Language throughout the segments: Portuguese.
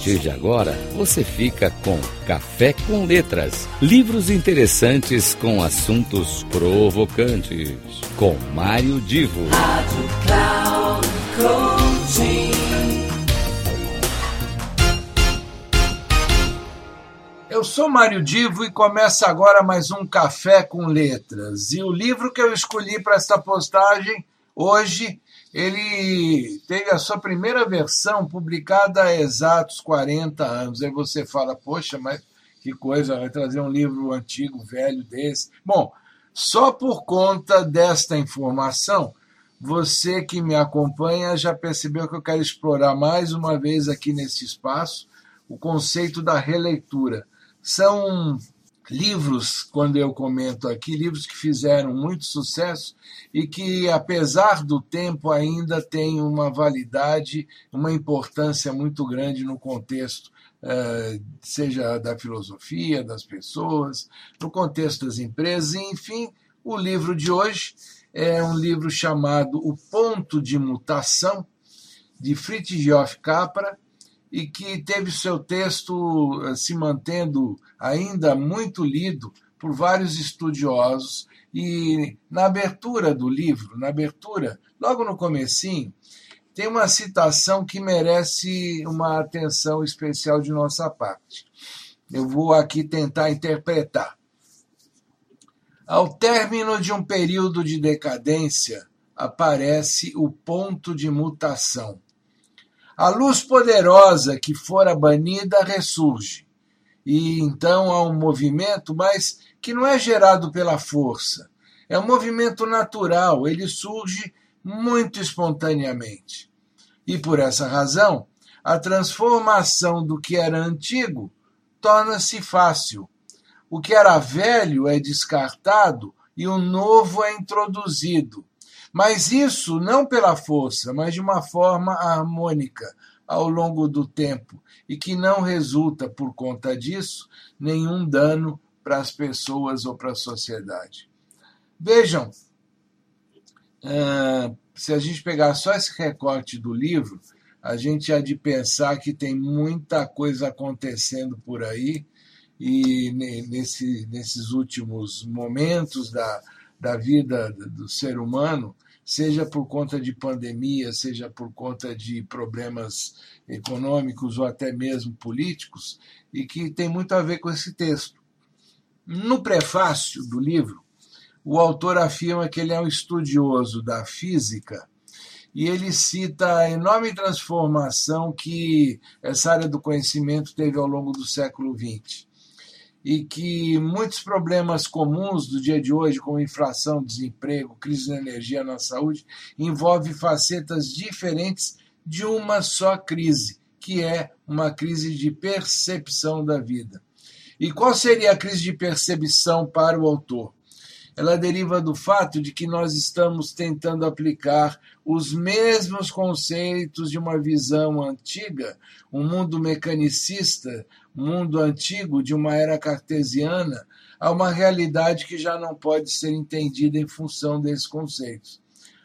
partir de agora, você fica com Café com Letras. Livros interessantes com assuntos provocantes. Com Mário Divo. Rádio Cloud Coaching. Eu sou Mário Divo e começa agora mais um Café com Letras. E o livro que eu escolhi para esta postagem hoje ele teve a sua primeira versão publicada há exatos 40 anos. Aí você fala, poxa, mas que coisa, vai trazer um livro antigo, velho desse. Bom, só por conta desta informação, você que me acompanha já percebeu que eu quero explorar mais uma vez aqui nesse espaço o conceito da releitura. São livros, quando eu comento aqui, livros que fizeram muito sucesso e que, apesar do tempo, ainda têm uma validade, uma importância muito grande no contexto, eh, seja da filosofia, das pessoas, no contexto das empresas, enfim, o livro de hoje é um livro chamado O Ponto de Mutação, de Fritjof Capra, e que teve seu texto eh, se mantendo ainda muito lido por vários estudiosos e na abertura do livro, na abertura, logo no comecinho, tem uma citação que merece uma atenção especial de nossa parte. Eu vou aqui tentar interpretar. Ao término de um período de decadência, aparece o ponto de mutação a luz poderosa que fora banida ressurge. E então há um movimento, mas que não é gerado pela força. É um movimento natural, ele surge muito espontaneamente. E por essa razão, a transformação do que era antigo torna-se fácil. O que era velho é descartado e o novo é introduzido. Mas isso não pela força, mas de uma forma harmônica ao longo do tempo e que não resulta, por conta disso, nenhum dano para as pessoas ou para a sociedade. Vejam, se a gente pegar só esse recorte do livro, a gente há de pensar que tem muita coisa acontecendo por aí e nesse, nesses últimos momentos da, da vida do ser humano, seja por conta de pandemia, seja por conta de problemas econômicos ou até mesmo políticos, e que tem muito a ver com esse texto. No prefácio do livro, o autor afirma que ele é um estudioso da física e ele cita a enorme transformação que essa área do conhecimento teve ao longo do século XX e que muitos problemas comuns do dia de hoje, como inflação, desemprego, crise na energia, na saúde, envolve facetas diferentes de uma só crise, que é uma crise de percepção da vida. E qual seria a crise de percepção para o autor? Ela deriva do fato de que nós estamos tentando aplicar os mesmos conceitos de uma visão antiga, um mundo mecanicista, mundo antigo de uma era cartesiana a uma realidade que já não pode ser entendida em função desses conceitos.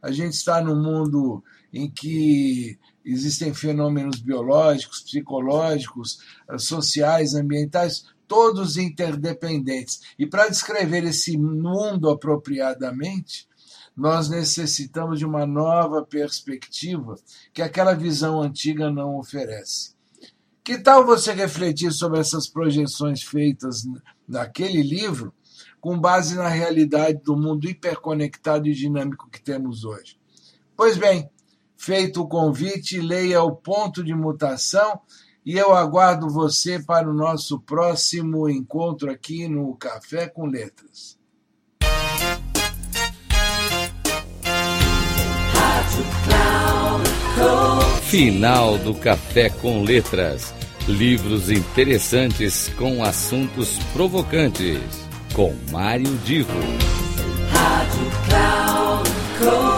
A gente está num mundo em que existem fenômenos biológicos, psicológicos, sociais, ambientais, todos interdependentes. E para descrever esse mundo apropriadamente, nós necessitamos de uma nova perspectiva que aquela visão antiga não oferece. Que tal você refletir sobre essas projeções feitas naquele livro, com base na realidade do mundo hiperconectado e dinâmico que temos hoje? Pois bem, feito o convite, leia o ponto de mutação e eu aguardo você para o nosso próximo encontro aqui no Café com Letras. Final do Café com Letras Livros interessantes com assuntos provocantes. Com Mário Divo. Rádio Cloud Coaching.